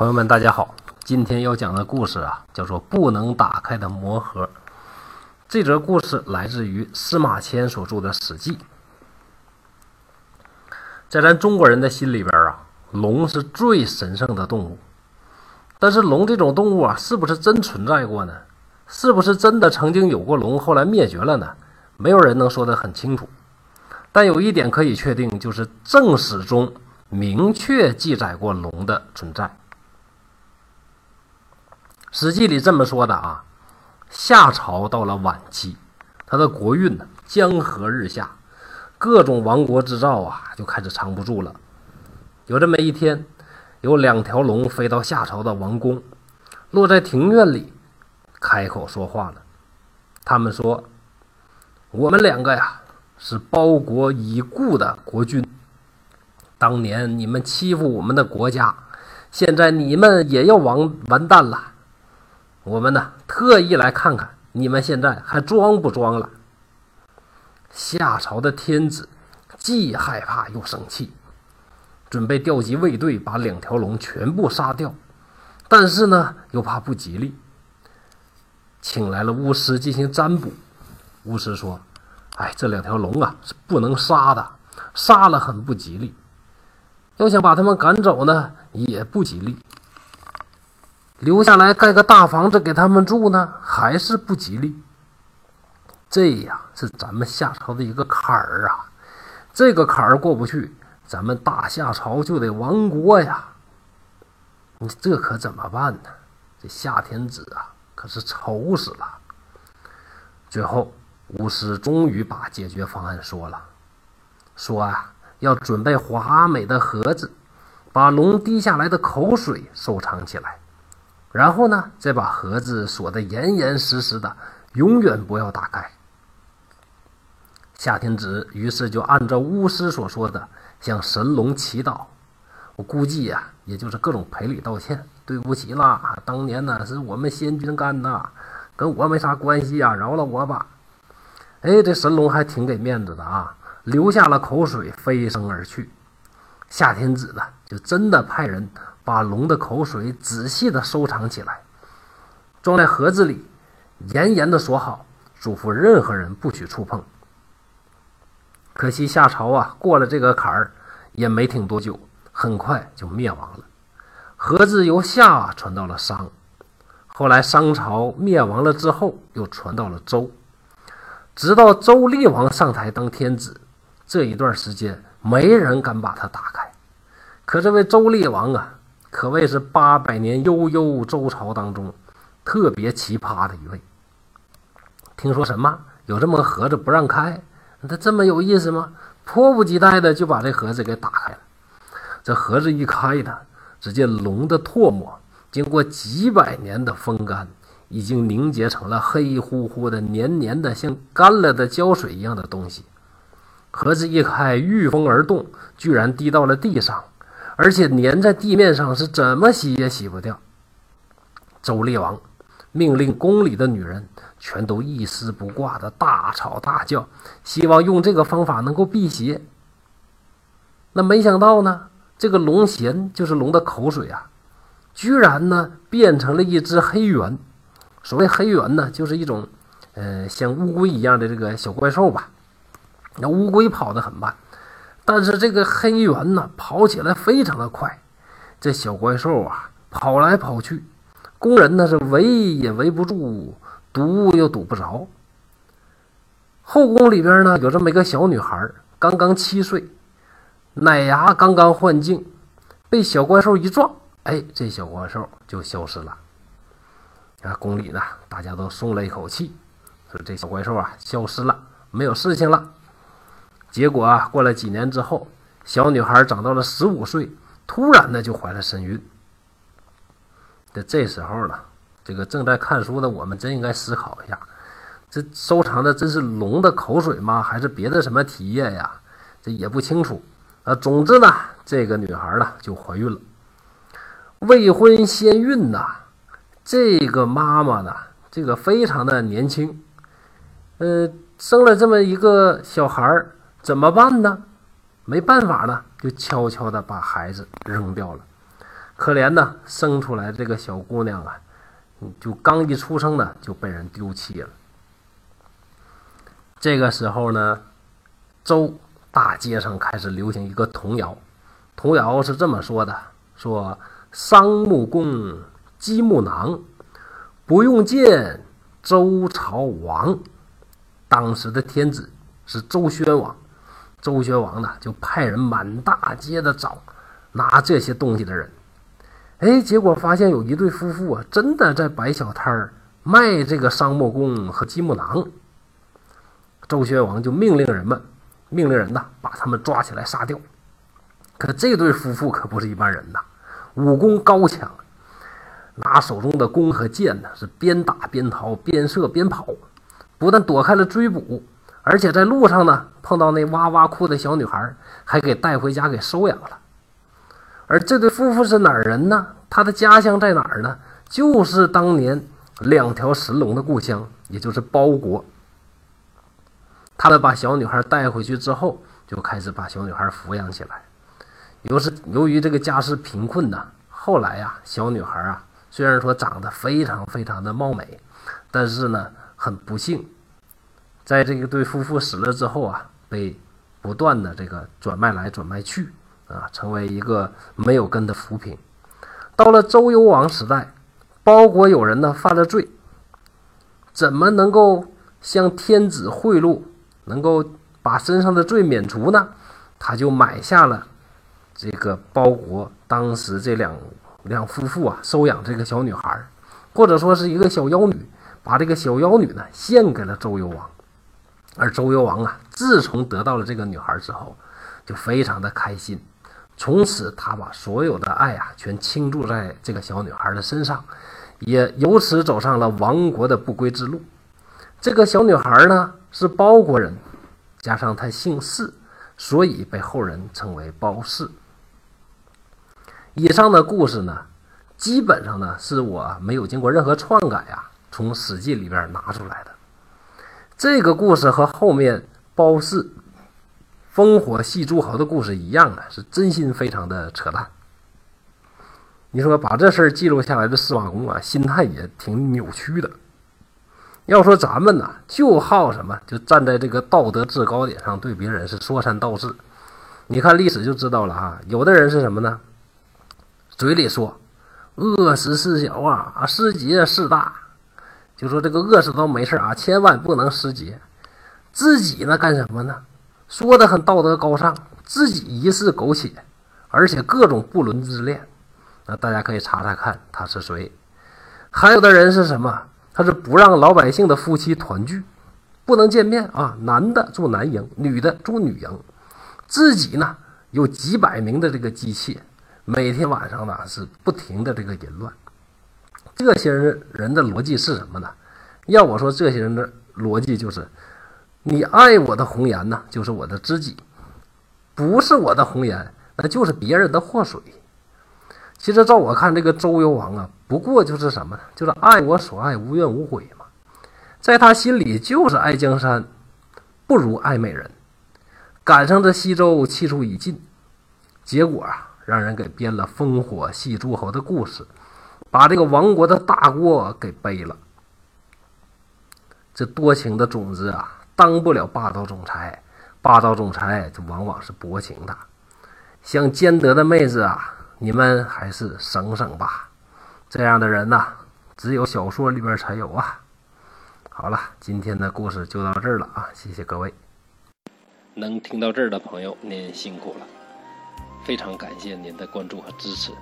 朋友们，大家好！今天要讲的故事啊，叫做《不能打开的魔盒》。这则故事来自于司马迁所著的《史记》。在咱中国人的心里边啊，龙是最神圣的动物。但是龙这种动物啊，是不是真存在过呢？是不是真的曾经有过龙，后来灭绝了呢？没有人能说得很清楚。但有一点可以确定，就是正史中明确记载过龙的存在。《史记》里这么说的啊：夏朝到了晚期，他的国运呢江河日下，各种亡国之兆啊就开始藏不住了。有这么一天。有两条龙飞到夏朝的王宫，落在庭院里，开口说话了。他们说：“我们两个呀，是包国已故的国君。当年你们欺负我们的国家，现在你们也要完完蛋了。我们呢，特意来看看你们现在还装不装了。”夏朝的天子既害怕又生气。准备调集卫队，把两条龙全部杀掉，但是呢，又怕不吉利，请来了巫师进行占卜。巫师说：“哎，这两条龙啊是不能杀的，杀了很不吉利。要想把他们赶走呢，也不吉利。留下来盖个大房子给他们住呢，还是不吉利。这呀，是咱们夏朝的一个坎儿啊，这个坎儿过不去。”咱们大夏朝就得亡国呀！你这可怎么办呢？这夏天子啊，可是愁死了。最后，巫师终于把解决方案说了，说啊，要准备华美的盒子，把龙滴下来的口水收藏起来，然后呢，再把盒子锁得严严实实的，永远不要打开。夏天子于是就按照巫师所说的。向神龙祈祷，我估计呀，也就是各种赔礼道歉，对不起啦，当年呢是我们先君干的，跟我没啥关系呀，饶了我吧。哎，这神龙还挺给面子的啊，流下了口水，飞升而去。夏天子呢，就真的派人把龙的口水仔细的收藏起来，装在盒子里，严严的锁好，嘱咐任何人不许触碰。可惜夏朝啊，过了这个坎儿，也没挺多久，很快就灭亡了。盒子由夏传到了商，后来商朝灭亡了之后，又传到了周，直到周厉王上台当天子，这一段时间没人敢把它打开。可这位周厉王啊，可谓是八百年悠悠周朝当中特别奇葩的一位。听说什么有这么个盒子不让开？他这么有意思吗？迫不及待的就把这盒子给打开了。这盒子一开呢，只见龙的唾沫经过几百年的风干，已经凝结成了黑乎乎的、黏黏的，像干了的胶水一样的东西。盒子一开，御风而动，居然滴到了地上，而且粘在地面上，是怎么洗也洗不掉。周厉王命令宫里的女人。全都一丝不挂的大吵大叫，希望用这个方法能够辟邪。那没想到呢，这个龙涎就是龙的口水啊，居然呢变成了一只黑猿。所谓黑猿呢，就是一种，呃，像乌龟一样的这个小怪兽吧。那乌龟跑得很慢，但是这个黑猿呢，跑起来非常的快。这小怪兽啊，跑来跑去，工人呢是围也围不住。堵又堵不着。后宫里边呢，有这么一个小女孩，刚刚七岁，奶牙刚刚换净，被小怪兽一撞，哎，这小怪兽就消失了。啊，宫里呢，大家都松了一口气，说这小怪兽啊，消失了，没有事情了。结果啊，过了几年之后，小女孩长到了十五岁，突然的就怀了身孕。在这时候呢。这个正在看书的我们真应该思考一下，这收藏的真是龙的口水吗？还是别的什么体液呀？这也不清楚。啊，总之呢，这个女孩呢就怀孕了，未婚先孕呐。这个妈妈呢，这个非常的年轻，呃，生了这么一个小孩儿，怎么办呢？没办法呢，就悄悄的把孩子扔掉了。可怜呢，生出来这个小姑娘啊，就刚一出生呢就被人丢弃了。这个时候呢，周大街上开始流行一个童谣，童谣是这么说的：说桑木公，积木囊，不用见周朝王。当时的天子是周宣王，周宣王呢就派人满大街的找拿这些东西的人，哎，结果发现有一对夫妇啊，真的在摆小摊儿卖这个商木弓和积木囊。周宣王就命令人们，命令人呐把他们抓起来杀掉。可这对夫妇可不是一般人呐，武功高强，拿手中的弓和箭呢是边打边逃，边射边跑。不但躲开了追捕，而且在路上呢碰到那哇哇哭的小女孩，还给带回家给收养了。而这对夫妇是哪儿人呢？他的家乡在哪儿呢？就是当年两条神龙的故乡，也就是包国。他们把小女孩带回去之后，就开始把小女孩抚养起来。由是由于这个家世贫困呢，后来呀，小女孩啊虽然说长得非常非常的貌美，但是呢。很不幸，在这个对夫妇死了之后啊，被不断的这个转卖来转卖去啊，成为一个没有根的浮萍。到了周幽王时代，包国有人呢犯了罪，怎么能够向天子贿赂，能够把身上的罪免除呢？他就买下了这个包国当时这两两夫妇啊收养这个小女孩，或者说是一个小妖女。把这个小妖女呢献给了周幽王，而周幽王啊，自从得到了这个女孩之后，就非常的开心。从此，他把所有的爱啊，全倾注在这个小女孩的身上，也由此走上了亡国的不归之路。这个小女孩呢，是包国人，加上她姓氏，所以被后人称为包氏。以上的故事呢，基本上呢，是我没有经过任何篡改啊。从《史记》里边拿出来的这个故事和后面包氏烽火戏诸侯的故事一样啊，是真心非常的扯淡。你说把这事儿记录下来的司马公啊，心态也挺扭曲的。要说咱们呢，就好什么，就站在这个道德制高点上对别人是说三道四。你看历史就知道了啊，有的人是什么呢？嘴里说饿死事小啊，啊失节事大。就说这个饿死都没事啊，千万不能失节。自己呢干什么呢？说的很道德高尚，自己一世苟且，而且各种不伦之恋。那大家可以查查看他是谁。还有的人是什么？他是不让老百姓的夫妻团聚，不能见面啊。男的住男营，女的住女营。自己呢有几百名的这个机器，每天晚上呢是不停的这个淫乱。这些人人的逻辑是什么呢？要我说，这些人的逻辑就是：你爱我的红颜呢，就是我的知己；不是我的红颜，那就是别人的祸水。其实照我看，这个周幽王啊，不过就是什么呢？就是爱我所爱，无怨无悔嘛。在他心里，就是爱江山不如爱美人。赶上这西周气数已尽，结果啊，让人给编了烽火戏诸侯的故事。把这个亡国的大锅给背了。这多情的种子啊，当不了霸道总裁。霸道总裁这往往是薄情的。像兼得的妹子啊，你们还是省省吧。这样的人呐，只有小说里边才有啊。好了，今天的故事就到这儿了啊！谢谢各位。能听到这儿的朋友，您辛苦了，非常感谢您的关注和支持。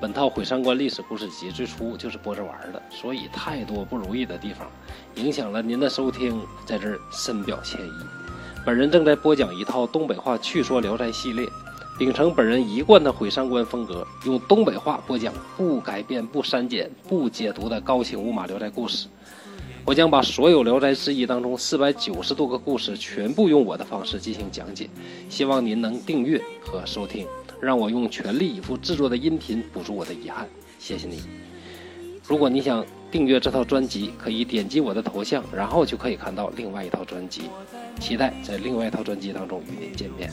本套《毁三观历史故事集》最初就是播着玩的，所以太多不如意的地方，影响了您的收听，在这儿深表歉意。本人正在播讲一套东北话趣说《聊斋》系列，秉承本人一贯的毁三观风格，用东北话播讲不改变、不删减、不解读的高清无码《聊斋》故事。我将把所有《聊斋志异》当中四百九十多个故事全部用我的方式进行讲解，希望您能订阅和收听。让我用全力以赴制作的音频补足我的遗憾，谢谢你。如果你想订阅这套专辑，可以点击我的头像，然后就可以看到另外一套专辑。期待在另外一套专辑当中与您见面。